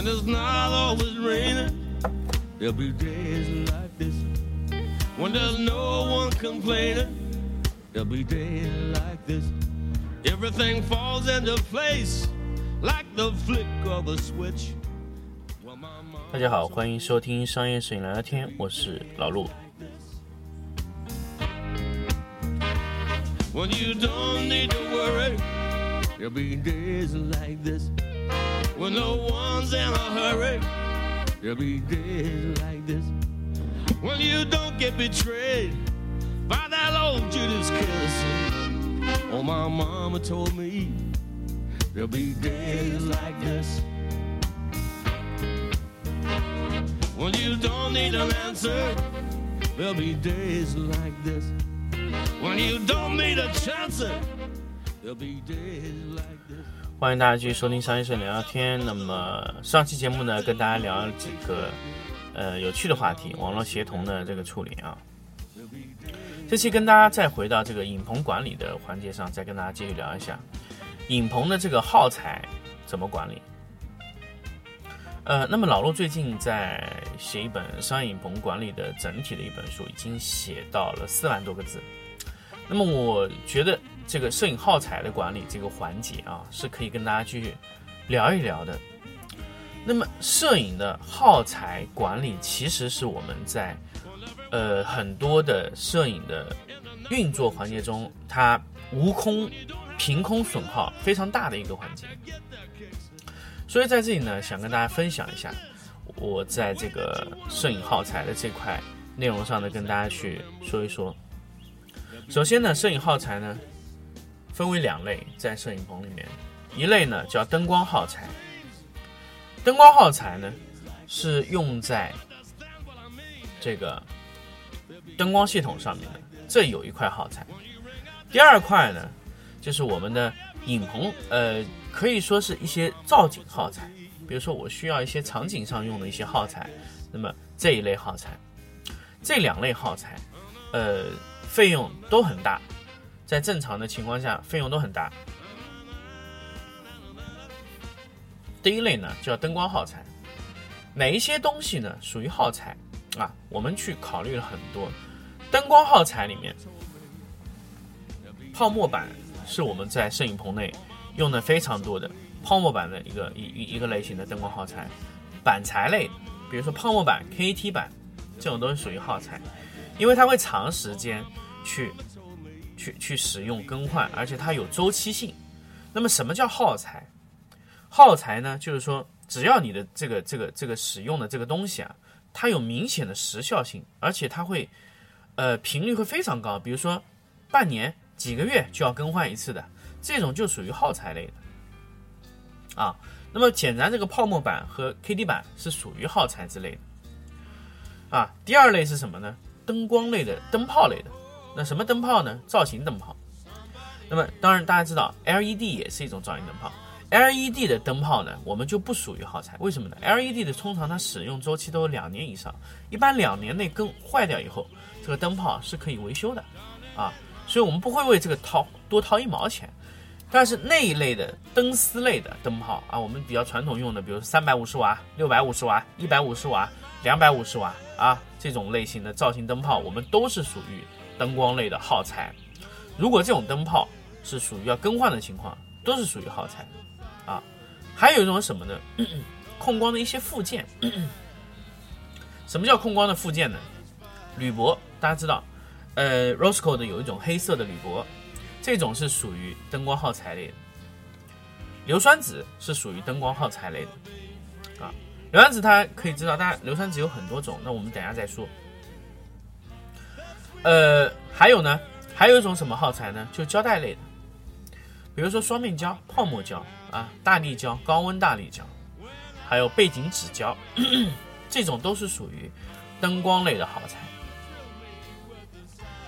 When it's not always raining, there'll be days like this. When there's no one complaining, there'll be days like this. Everything falls into place like the flick of a switch. Well, my mom 大家好，欢迎收听商业摄影聊聊天，我是老陆。 When you don't need to worry, there'll be days like this. When no one's in a hurry, there'll be days like this. When you don't get betrayed by that old Judas kiss. Oh, my mama told me there'll be days like this. When you don't need an answer, there'll be days like this. When you don't need a chance, there'll be days like this. 欢迎大家继续收听商业社聊聊天。那么上期节目呢，跟大家聊了几个呃有趣的话题，网络协同的这个处理啊。这期跟大家再回到这个影棚管理的环节上，再跟大家继续聊一下影棚的这个耗材怎么管理。呃，那么老陆最近在写一本商业影棚管理的整体的一本书，已经写到了四万多个字。那么我觉得这个摄影耗材的管理这个环节啊，是可以跟大家去聊一聊的。那么摄影的耗材管理，其实是我们在呃很多的摄影的运作环节中，它无空凭空损耗非常大的一个环节。所以在这里呢，想跟大家分享一下我在这个摄影耗材的这块内容上呢，跟大家去说一说。首先呢，摄影耗材呢分为两类，在摄影棚里面，一类呢叫灯光耗材。灯光耗材呢是用在这个灯光系统上面的，这有一块耗材。第二块呢就是我们的影棚，呃，可以说是一些造景耗材，比如说我需要一些场景上用的一些耗材，那么这一类耗材，这两类耗材，呃。费用都很大，在正常的情况下，费用都很大。第一类呢叫灯光耗材，哪一些东西呢属于耗材啊？我们去考虑了很多，灯光耗材里面，泡沫板是我们在摄影棚内用的非常多的泡沫板的一个一一一个类型的灯光耗材，板材类，比如说泡沫板、KT 板，这种都是属于耗材。因为它会长时间去去去使用更换，而且它有周期性。那么什么叫耗材？耗材呢，就是说只要你的这个这个这个使用的这个东西啊，它有明显的时效性，而且它会呃频率会非常高，比如说半年、几个月就要更换一次的，这种就属于耗材类的啊。那么显然这个泡沫板和 KT 板是属于耗材之类的啊。第二类是什么呢？灯光类的灯泡类的，那什么灯泡呢？造型灯泡。那么当然大家知道，LED 也是一种造型灯泡。LED 的灯泡呢，我们就不属于耗材。为什么呢？LED 的通常它使用周期都有两年以上，一般两年内更坏掉以后，这个灯泡是可以维修的啊。所以我们不会为这个掏多掏一毛钱。但是那一类的灯丝类的灯泡啊，我们比较传统用的，比如三百五十瓦、六百五十瓦、一百五十瓦、两百五十瓦啊。这种类型的造型灯泡，我们都是属于灯光类的耗材。如果这种灯泡是属于要更换的情况，都是属于耗材啊。还有一种什么呢？控光的一些附件。什么叫控光的附件呢？铝箔，大家知道，呃，Rosco 的有一种黑色的铝箔，这种是属于灯光耗材类的。硫酸纸是属于灯光耗材类的啊。硫酸纸它可以知道，大家硫酸纸有很多种，那我们等下再说。呃，还有呢，还有一种什么耗材呢？就胶带类的，比如说双面胶、泡沫胶啊、大力胶、高温大力胶，还有背景纸胶，这种都是属于灯光类的耗材。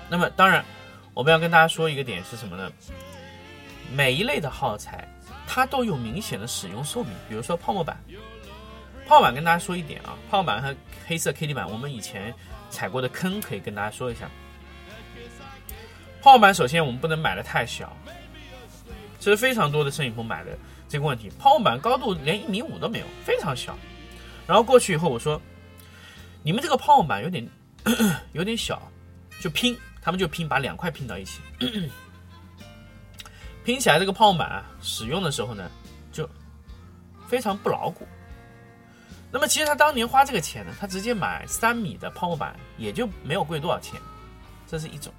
那么当然，我们要跟大家说一个点是什么呢？每一类的耗材它都有明显的使用寿命，比如说泡沫板。泡沫板跟大家说一点啊，泡沫板和黑色 KT 板，我们以前踩过的坑可以跟大家说一下。泡沫板首先我们不能买的太小，这是非常多的摄影棚买的这个问题，泡沫板高度连一米五都没有，非常小。然后过去以后，我说，你们这个泡沫板有点 有点小，就拼，他们就拼，把两块拼到一起，拼起来这个泡沫板啊，使用的时候呢，就非常不牢固。那么其实他当年花这个钱呢，他直接买三米的泡沫板，也就没有贵多少钱，这是一种。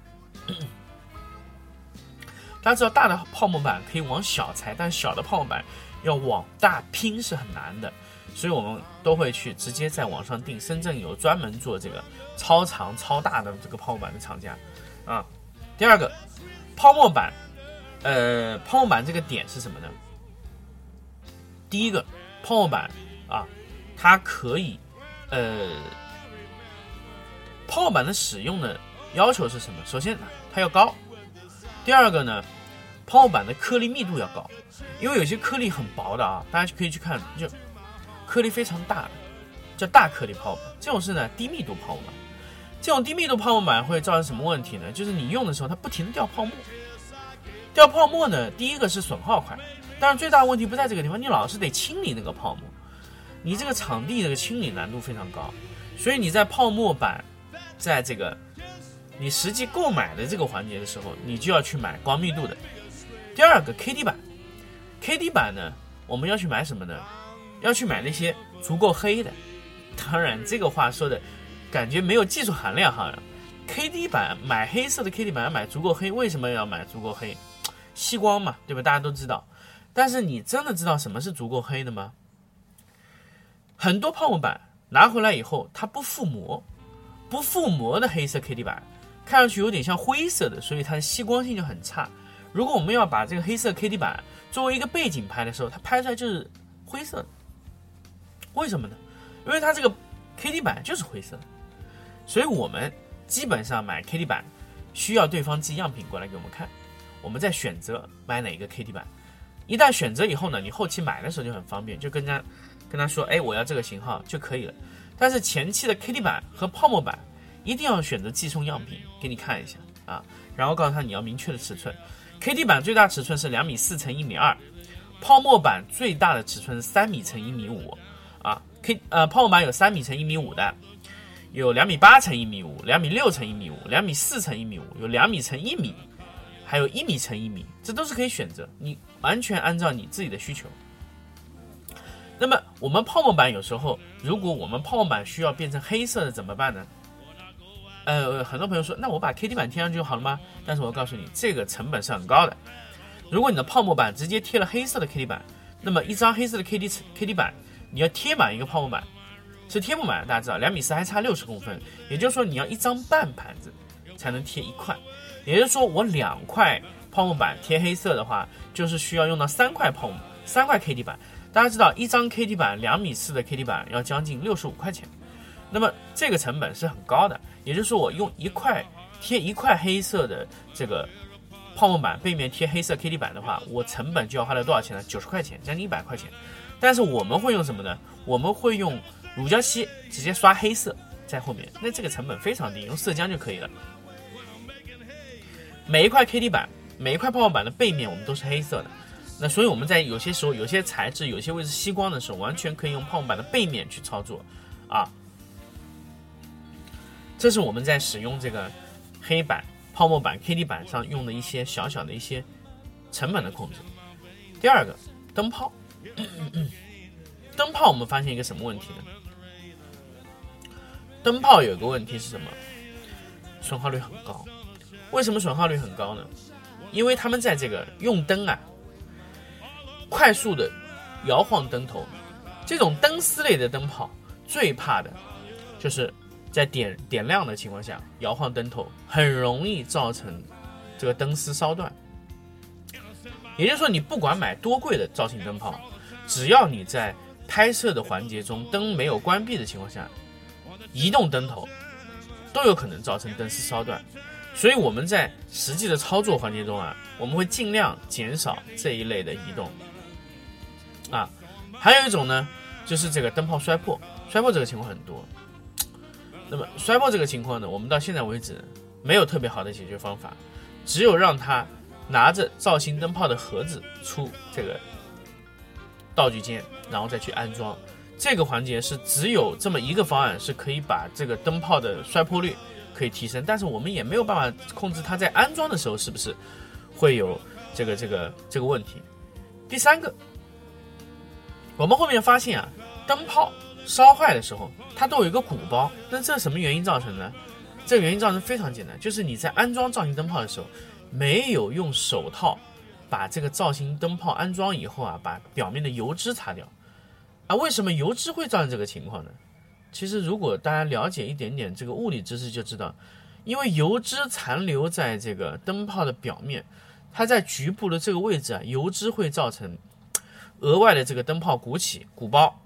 大家知道大的泡沫板可以往小裁，但小的泡沫板要往大拼是很难的，所以我们都会去直接在网上订。深圳有专门做这个超长超大的这个泡沫板的厂家啊。第二个，泡沫板，呃，泡沫板这个点是什么呢？第一个，泡沫板啊，它可以，呃，泡沫板的使用的要求是什么？首先它要高，第二个呢？泡沫板的颗粒密度要高，因为有些颗粒很薄的啊，大家就可以去看，就颗粒非常大，叫大颗粒泡沫。这种是呢低密度泡沫板。这种低密度泡沫板会造成什么问题呢？就是你用的时候它不停的掉泡沫，掉泡沫呢，第一个是损耗快，但是最大问题不在这个地方，你老是得清理那个泡沫，你这个场地这个清理难度非常高，所以你在泡沫板在这个你实际购买的这个环节的时候，你就要去买高密度的。第二个 K D 板，K D 板呢，我们要去买什么呢？要去买那些足够黑的。当然，这个话说的感觉没有技术含量哈。K D 板买黑色的 K D 板要买足够黑，为什么要买足够黑？吸光嘛，对吧？大家都知道。但是你真的知道什么是足够黑的吗？很多泡沫板拿回来以后，它不覆膜，不覆膜的黑色 K D 板看上去有点像灰色的，所以它的吸光性就很差。如果我们要把这个黑色 K D 板作为一个背景拍的时候，它拍出来就是灰色的。为什么呢？因为它这个 K D 板就是灰色，所以我们基本上买 K D 板需要对方寄样品过来给我们看，我们再选择买哪个 K D 板。一旦选择以后呢，你后期买的时候就很方便，就跟他跟他说，哎，我要这个型号就可以了。但是前期的 K D 板和泡沫板一定要选择寄送样品给你看一下啊，然后告诉他你要明确的尺寸。KT 板最大尺寸是两米四乘一米二，泡沫板最大的尺寸三米乘一米五，啊，K 呃泡沫板有三米乘一米五的，有两米八乘一米五，两米六乘一米五，两米四乘一米五，有两米乘一米，还有一米乘一米，这都是可以选择，你完全按照你自己的需求。那么我们泡沫板有时候，如果我们泡沫板需要变成黑色的怎么办呢？呃，很多朋友说，那我把 K D 板贴上去就好了吗？但是我告诉你，这个成本是很高的。如果你的泡沫板直接贴了黑色的 K D 板，那么一张黑色的 K D K D 板，你要贴满一个泡沫板，是贴不满。大家知道，两米四还差六十公分，也就是说你要一张半盘子才能贴一块。也就是说，我两块泡沫板贴黑色的话，就是需要用到三块泡沫，三块 K D 板。大家知道，一张 K D 板两米四的 K D 板要将近六十五块钱。那么这个成本是很高的，也就是说我用一块贴一块黑色的这个泡沫板，背面贴黑色 K D 板的话，我成本就要花了多少钱呢？九十块钱，将近一百块钱。但是我们会用什么呢？我们会用乳胶漆直接刷黑色在后面，那这个成本非常低，用色浆就可以了。每一块 K D 板，每一块泡沫板的背面我们都是黑色的，那所以我们在有些时候有些材质有些位置吸光的时候，完全可以用泡沫板的背面去操作啊。这是我们在使用这个黑板、泡沫板、K D 板上用的一些小小的一些成本的控制。第二个，灯泡，灯泡我们发现一个什么问题呢？灯泡有一个问题是什么？损耗率很高。为什么损耗率很高呢？因为他们在这个用灯啊，快速的摇晃灯头，这种灯丝类的灯泡最怕的就是。在点点亮的情况下，摇晃灯头很容易造成这个灯丝烧断。也就是说，你不管买多贵的造型灯泡，只要你在拍摄的环节中灯没有关闭的情况下，移动灯头都有可能造成灯丝烧断。所以我们在实际的操作环节中啊，我们会尽量减少这一类的移动。啊，还有一种呢，就是这个灯泡摔破，摔破这个情况很多。那么摔破这个情况呢，我们到现在为止没有特别好的解决方法，只有让他拿着造型灯泡的盒子出这个道具间，然后再去安装。这个环节是只有这么一个方案是可以把这个灯泡的摔破率可以提升，但是我们也没有办法控制它在安装的时候是不是会有这个这个这个问题。第三个，我们后面发现啊，灯泡烧坏的时候它都有一个鼓包，那这什么原因造成呢？这个原因造成非常简单，就是你在安装造型灯泡的时候没有用手套把这个造型灯泡安装以后啊，把表面的油脂擦掉。啊，为什么油脂会造成这个情况呢？其实，如果大家了解一点点这个物理知识，就知道，因为油脂残留在这个灯泡的表面，它在局部的这个位置啊，油脂会造成额外的这个灯泡鼓起、鼓包。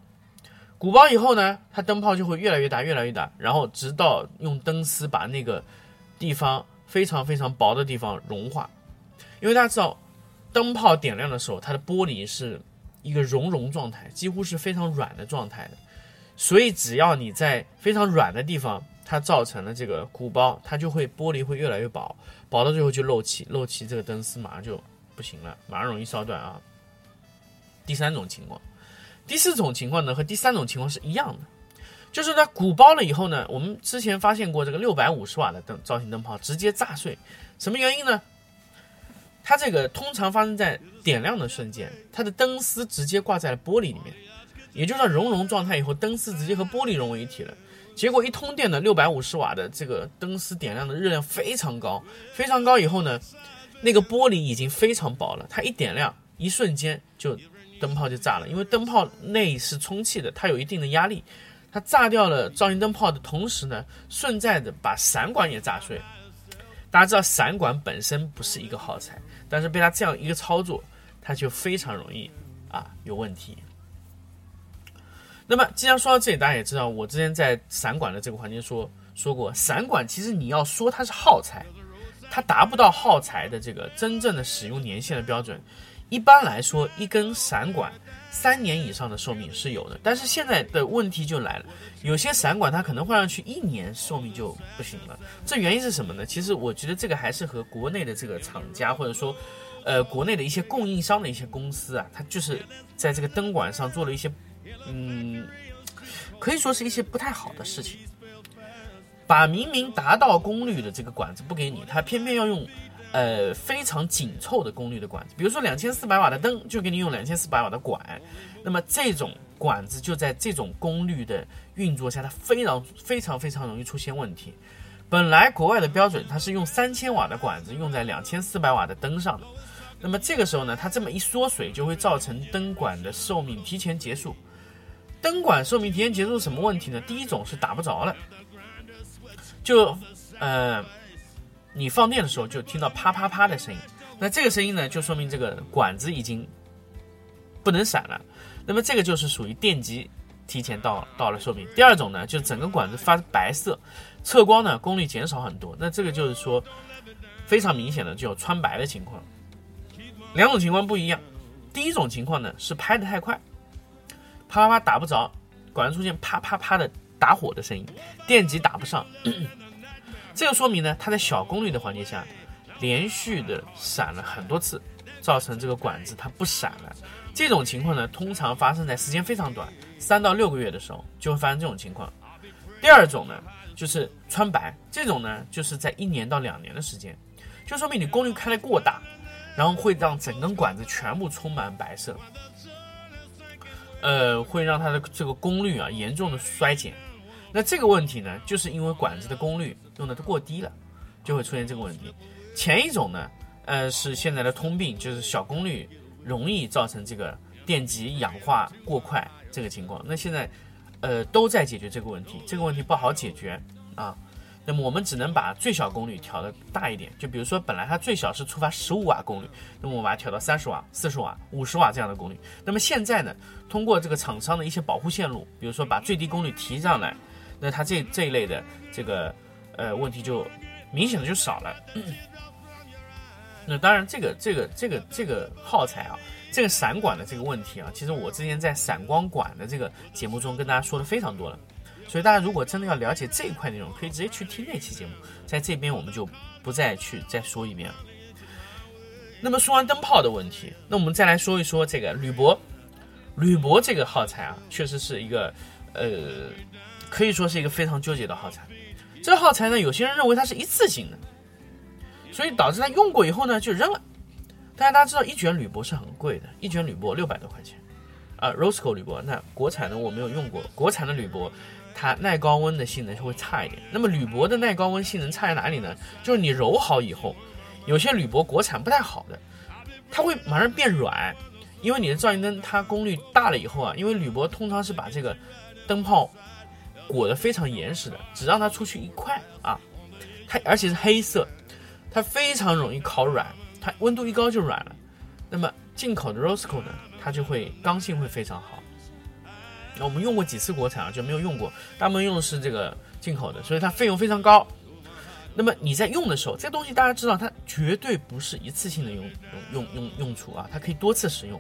鼓包以后呢，它灯泡就会越来越大、越来越大，然后直到用灯丝把那个地方非常非常薄的地方融化。因为大家知道，灯泡点亮的时候，它的玻璃是。一个熔融状态，几乎是非常软的状态的，所以只要你在非常软的地方，它造成了这个鼓包，它就会玻璃会越来越薄，薄到最后就漏气，漏气这个灯丝马上就不行了，马上容易烧断啊。第三种情况，第四种情况呢和第三种情况是一样的，就是它鼓包了以后呢，我们之前发现过这个六百五十瓦的灯造型灯泡直接炸碎，什么原因呢？它这个通常发生在点亮的瞬间，它的灯丝直接挂在了玻璃里面，也就是熔融状态以后，灯丝直接和玻璃融为一体了。结果一通电的六百五十瓦的这个灯丝点亮的热量非常高，非常高以后呢，那个玻璃已经非常薄了，它一点亮，一瞬间就灯泡就炸了。因为灯泡内是充气的，它有一定的压力，它炸掉了造型灯泡的同时呢，顺带的把散管也炸碎。大家知道散管本身不是一个耗材。但是被它这样一个操作，它就非常容易啊有问题。那么既然说到这里，大家也知道，我之前在散管的这个环节说说过，散管其实你要说它是耗材，它达不到耗材的这个真正的使用年限的标准。一般来说，一根散管三年以上的寿命是有的。但是现在的问题就来了，有些散管它可能换上去一年寿命就不行了。这原因是什么呢？其实我觉得这个还是和国内的这个厂家或者说，呃，国内的一些供应商的一些公司啊，它就是在这个灯管上做了一些，嗯，可以说是一些不太好的事情，把明明达到功率的这个管子不给你，他偏偏要用。呃，非常紧凑的功率的管子，比如说两千四百瓦的灯，就给你用两千四百瓦的管，那么这种管子就在这种功率的运作下，它非常非常非常容易出现问题。本来国外的标准，它是用三千瓦的管子用在两千四百瓦的灯上的，那么这个时候呢，它这么一缩水，就会造成灯管的寿命提前结束。灯管寿命提前结束什么问题呢？第一种是打不着了，就呃。你放电的时候就听到啪啪啪的声音，那这个声音呢，就说明这个管子已经不能闪了。那么这个就是属于电极提前到到了寿命。第二种呢，就整个管子发白色，测光呢功率减少很多。那这个就是说非常明显的就有穿白的情况。两种情况不一样。第一种情况呢是拍得太快，啪啪啪打不着，管子出现啪啪啪的打火的声音，电极打不上。这个说明呢，它在小功率的环境下，连续的闪了很多次，造成这个管子它不闪了。这种情况呢，通常发生在时间非常短，三到六个月的时候就会发生这种情况。第二种呢，就是穿白，这种呢，就是在一年到两年的时间，就说明你功率开的过大，然后会让整根管子全部充满白色，呃，会让它的这个功率啊严重的衰减。那这个问题呢，就是因为管子的功率用的过低了，就会出现这个问题。前一种呢，呃，是现在的通病，就是小功率容易造成这个电极氧化过快这个情况。那现在，呃，都在解决这个问题，这个问题不好解决啊。那么我们只能把最小功率调的大一点，就比如说本来它最小是触发十五瓦功率，那么我把它调到三十瓦、四十瓦、五十瓦这样的功率。那么现在呢，通过这个厂商的一些保护线路，比如说把最低功率提上来。那它这这一类的这个呃问题就明显的就少了。那当然，这个这个这个这个耗材啊，这个闪管的这个问题啊，其实我之前在闪光管的这个节目中跟大家说的非常多了。所以大家如果真的要了解这一块内容，可以直接去听那期节目，在这边我们就不再去再说一遍了。那么说完灯泡的问题，那我们再来说一说这个铝箔。铝箔这个耗材啊，确实是一个呃，可以说是一个非常纠结的耗材。这个耗材呢，有些人认为它是一次性的，所以导致他用过以后呢就扔了。大家大家知道一卷铝箔是很贵的，一卷铝箔六百多块钱啊，Rosco 铝箔。那国产的我没有用过，国产的铝箔它耐高温的性能会差一点。那么铝箔的耐高温性能差在哪里呢？就是你揉好以后，有些铝箔国产不太好的，它会马上变软，因为你的照明灯它功率大了以后啊，因为铝箔通常是把这个灯泡裹得非常严实的，只让它出去一块啊，它而且是黑色，它非常容易烤软。它温度一高就软了，那么进口的 Rosco 呢，它就会刚性会非常好。那我们用过几次国产啊，就没有用过，大部分用的是这个进口的，所以它费用非常高。那么你在用的时候，这东西大家知道，它绝对不是一次性的用用用用用处啊，它可以多次使用。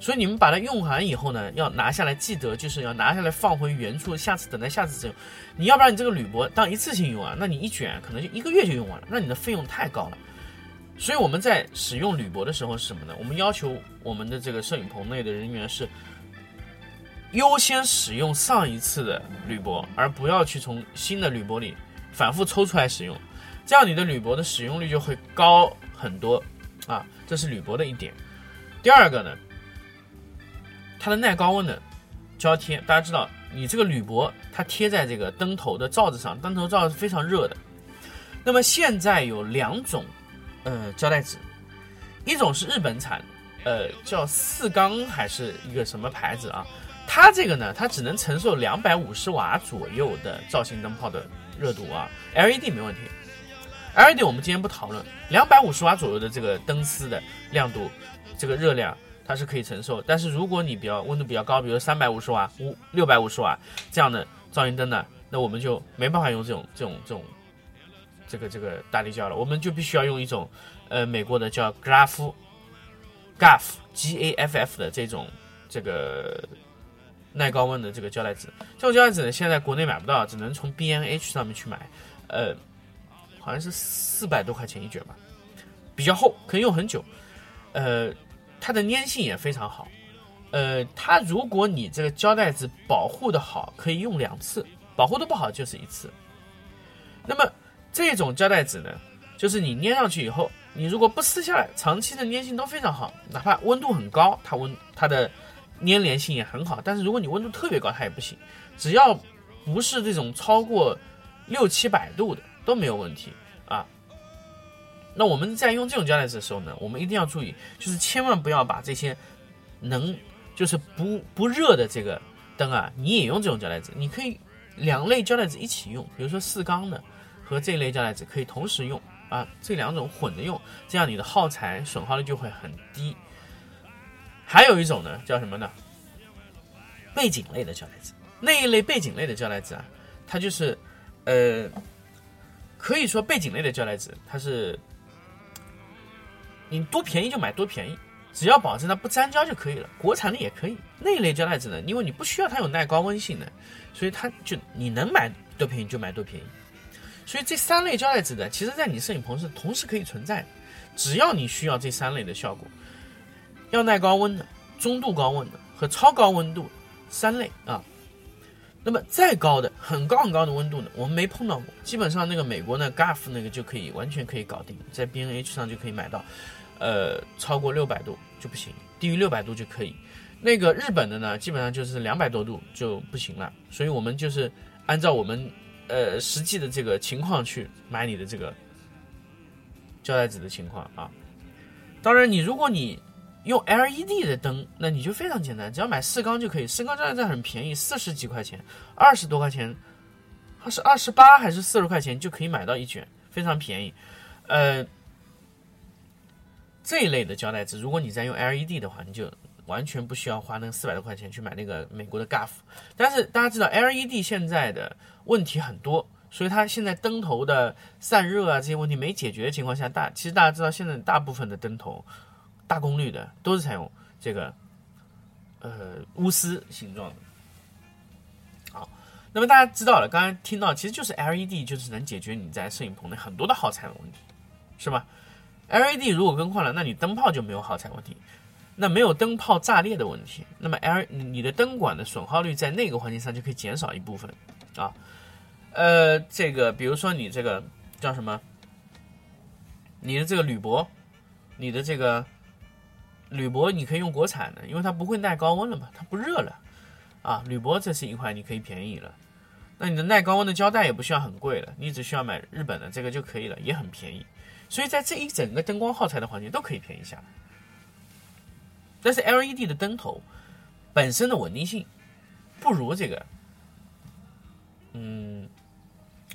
所以你们把它用完以后呢，要拿下来，记得就是要拿下来放回原处，下次等待下次使用。你要不然你这个铝箔当一次性用啊，那你一卷可能就一个月就用完了，那你的费用太高了。所以我们在使用铝箔的时候是什么呢？我们要求我们的这个摄影棚内的人员是优先使用上一次的铝箔，而不要去从新的铝箔里反复抽出来使用，这样你的铝箔的使用率就会高很多啊。这是铝箔的一点。第二个呢，它的耐高温的胶贴，大家知道，你这个铝箔它贴在这个灯头的罩子上，灯头罩是非常热的。那么现在有两种。呃，胶带纸，一种是日本产，呃，叫四缸还是一个什么牌子啊？它这个呢，它只能承受两百五十瓦左右的造型灯泡的热度啊，LED 没问题，LED 我们今天不讨论，两百五十瓦左右的这个灯丝的亮度，这个热量它是可以承受。但是如果你比较温度比较高，比如三百五十瓦、五六百五十瓦这样的造型灯呢，那我们就没办法用这种这种这种。这个这个大力胶了，我们就必须要用一种，呃，美国的叫 Gaff，Gaff G A F F 的这种这个耐高温的这个胶带纸。这种胶带纸呢，现在国内买不到，只能从 B N H 上面去买，呃，好像是四百多块钱一卷吧，比较厚，可以用很久。呃，它的粘性也非常好。呃，它如果你这个胶带纸保护的好，可以用两次；保护的不好就是一次。那么这种胶带纸呢，就是你粘上去以后，你如果不撕下来，长期的粘性都非常好，哪怕温度很高，它温它的粘连性也很好。但是如果你温度特别高，它也不行。只要不是这种超过六七百度的都没有问题啊。那我们在用这种胶带纸的时候呢，我们一定要注意，就是千万不要把这些能就是不不热的这个灯啊，你也用这种胶带纸。你可以两类胶带纸一起用，比如说四缸的。和这一类胶带纸可以同时用啊，这两种混着用，这样你的耗材损耗率就会很低。还有一种呢，叫什么呢？背景类的胶带纸，那一类背景类的胶带纸啊，它就是呃，可以说背景类的胶带纸，它是你多便宜就买多便宜，只要保证它不粘胶就可以了。国产的也可以，那一类胶带纸呢，因为你不需要它有耐高温性能，所以它就你能买多便宜就买多便宜。所以这三类胶带纸呢，其实在你摄影棚是同时可以存在的，只要你需要这三类的效果，要耐高温的、中度高温的和超高温度三类啊。那么再高的、很高很高的温度呢，我们没碰到过。基本上那个美国呢，Gaff 那个就可以完全可以搞定，在 BNH 上就可以买到。呃，超过六百度就不行，低于六百度就可以。那个日本的呢，基本上就是两百多度就不行了。所以我们就是按照我们。呃，实际的这个情况去买你的这个胶带纸的情况啊。当然，你如果你用 LED 的灯，那你就非常简单，只要买四缸就可以。四缸胶带纸很便宜，四十几块钱，二十多块钱，它是二十八还是四十块钱就可以买到一卷，非常便宜。呃，这一类的胶带纸，如果你在用 LED 的话，你就。完全不需要花那四百多块钱去买那个美国的 Gaff，但是大家知道 LED 现在的问题很多，所以它现在灯头的散热啊这些问题没解决的情况下，大其实大家知道现在大部分的灯头大功率的都是采用这个呃钨丝形状的。好，那么大家知道了，刚才听到其实就是 LED 就是能解决你在摄影棚内很多的耗材的问题，是吧？LED 如果更换了，那你灯泡就没有耗材问题。那没有灯泡炸裂的问题，那么 L 你的灯管的损耗率在那个环节上就可以减少一部分啊。呃，这个比如说你这个叫什么？你的这个铝箔，你的这个铝箔你可以用国产的，因为它不会耐高温了嘛，它不热了啊。铝箔这是一块你可以便宜了。那你的耐高温的胶带也不需要很贵了，你只需要买日本的这个就可以了，也很便宜。所以在这一整个灯光耗材的环节都可以便宜下来。但是 LED 的灯头本身的稳定性不如这个，嗯，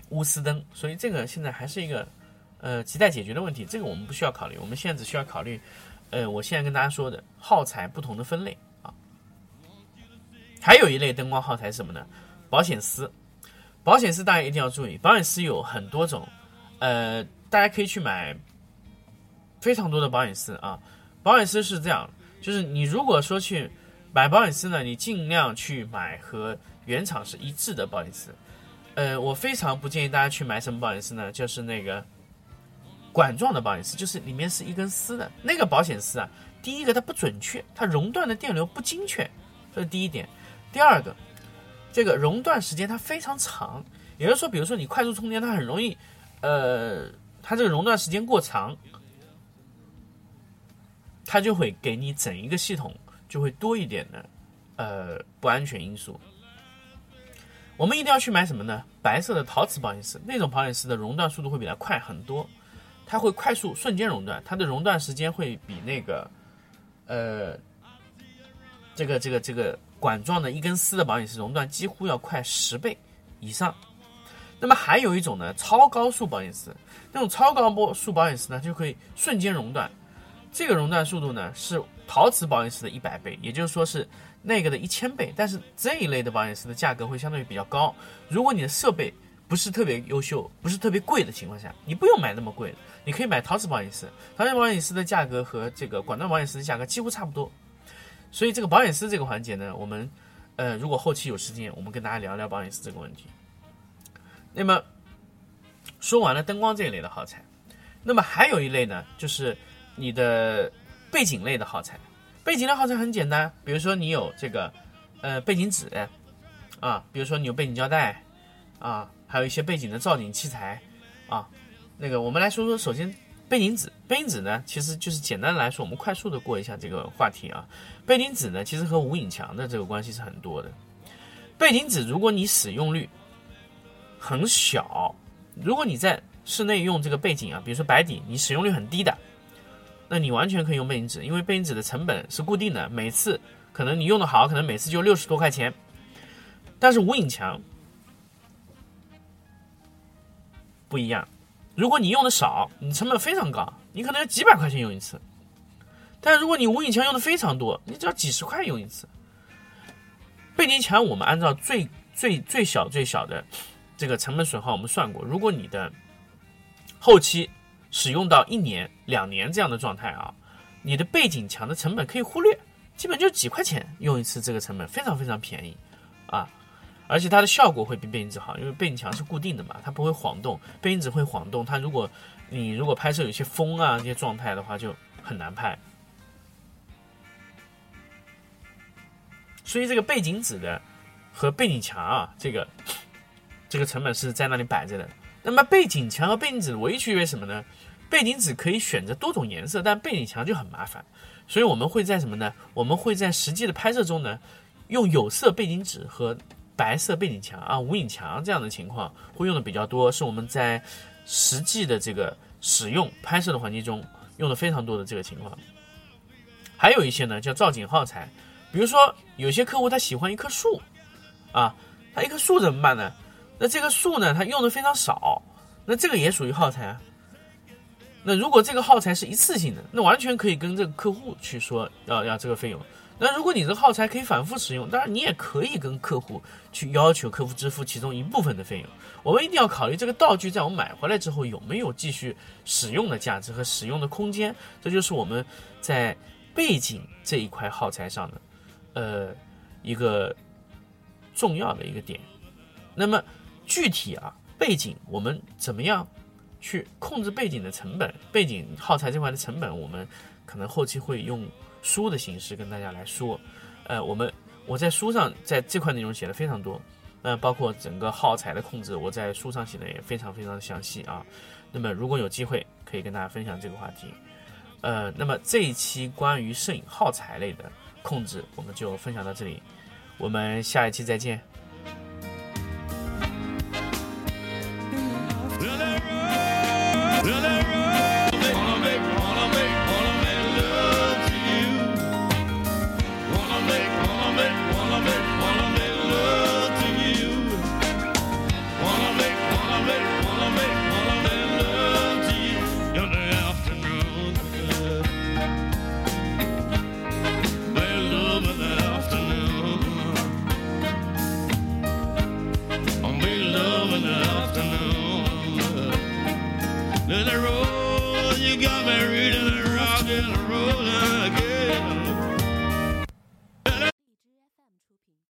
钨丝灯，所以这个现在还是一个呃亟待解决的问题。这个我们不需要考虑，我们现在只需要考虑，呃，我现在跟大家说的耗材不同的分类啊。还有一类灯光耗材是什么呢？保险丝。保险丝大家一定要注意，保险丝有很多种，呃，大家可以去买非常多的保险丝啊。保险丝是这样。就是你如果说去买保险丝呢，你尽量去买和原厂是一致的保险丝。呃，我非常不建议大家去买什么保险丝呢？就是那个管状的保险丝，就是里面是一根丝的那个保险丝啊。第一个它不准确，它熔断的电流不精确，这是第一点。第二个，这个熔断时间它非常长，也就是说，比如说你快速充电，它很容易，呃，它这个熔断时间过长。它就会给你整一个系统就会多一点的，呃，不安全因素。我们一定要去买什么呢？白色的陶瓷保险丝，那种保险丝的熔断速度会比它快很多，它会快速瞬间熔断，它的熔断时间会比那个，呃，这个这个这个管状的一根丝的保险丝熔断几乎要快十倍以上。那么还有一种呢，超高速保险丝，那种超高波速保险丝呢，就可以瞬间熔断。这个熔断速度呢是陶瓷保险丝的一百倍，也就是说是那个的一千倍。但是这一类的保险丝的价格会相对比较高。如果你的设备不是特别优秀、不是特别贵的情况下，你不用买那么贵的，你可以买陶瓷保险丝。陶瓷保险丝的价格和这个管状保险丝的价格几乎差不多。所以这个保险丝这个环节呢，我们呃如果后期有时间，我们跟大家聊聊保险丝这个问题。那么说完了灯光这一类的耗材，那么还有一类呢，就是。你的背景类的耗材，背景类耗材很简单，比如说你有这个，呃，背景纸，啊，比如说你有背景胶带，啊，还有一些背景的造景器材，啊，那个我们来说说，首先背景纸，背景纸呢，其实就是简单来说，我们快速的过一下这个话题啊，背景纸呢，其实和无影墙的这个关系是很多的，背景纸如果你使用率很小，如果你在室内用这个背景啊，比如说白底，你使用率很低的。那你完全可以用背景纸，因为背景纸的成本是固定的，每次可能你用的好，可能每次就六十多块钱。但是无影墙不一样，如果你用的少，你成本非常高，你可能要几百块钱用一次。但如果你无影墙用的非常多，你只要几十块用一次。背景墙我们按照最最最小最小的这个成本损耗，我们算过，如果你的后期。使用到一年、两年这样的状态啊，你的背景墙的成本可以忽略，基本就几块钱用一次，这个成本非常非常便宜啊，而且它的效果会比背景纸好，因为背景墙是固定的嘛，它不会晃动，背景纸会晃动，它如果你如果拍摄有些风啊这些状态的话，就很难拍。所以这个背景纸的和背景墙啊，这个这个成本是在那里摆着的。那么背景墙和背景纸唯一区别什么呢？背景纸可以选择多种颜色，但背景墙就很麻烦。所以我们会在什么呢？我们会在实际的拍摄中呢，用有色背景纸和白色背景墙啊、无影墙这样的情况会用的比较多，是我们在实际的这个使用拍摄的环境中用的非常多的这个情况。还有一些呢叫造景耗材，比如说有些客户他喜欢一棵树啊，他一棵树怎么办呢？那这个树呢，它用的非常少，那这个也属于耗材啊。那如果这个耗材是一次性的，那完全可以跟这个客户去说要要这个费用。那如果你这个耗材可以反复使用，当然你也可以跟客户去要求客户支付其中一部分的费用。我们一定要考虑这个道具在我们买回来之后有没有继续使用的价值和使用的空间。这就是我们在背景这一块耗材上的呃一个重要的一个点。那么。具体啊，背景我们怎么样去控制背景的成本？背景耗材这块的成本，我们可能后期会用书的形式跟大家来说。呃，我们我在书上在这块内容写的非常多，呃，包括整个耗材的控制，我在书上写的也非常非常的详细啊。那么如果有机会，可以跟大家分享这个话题。呃，那么这一期关于摄影耗材类的控制，我们就分享到这里，我们下一期再见。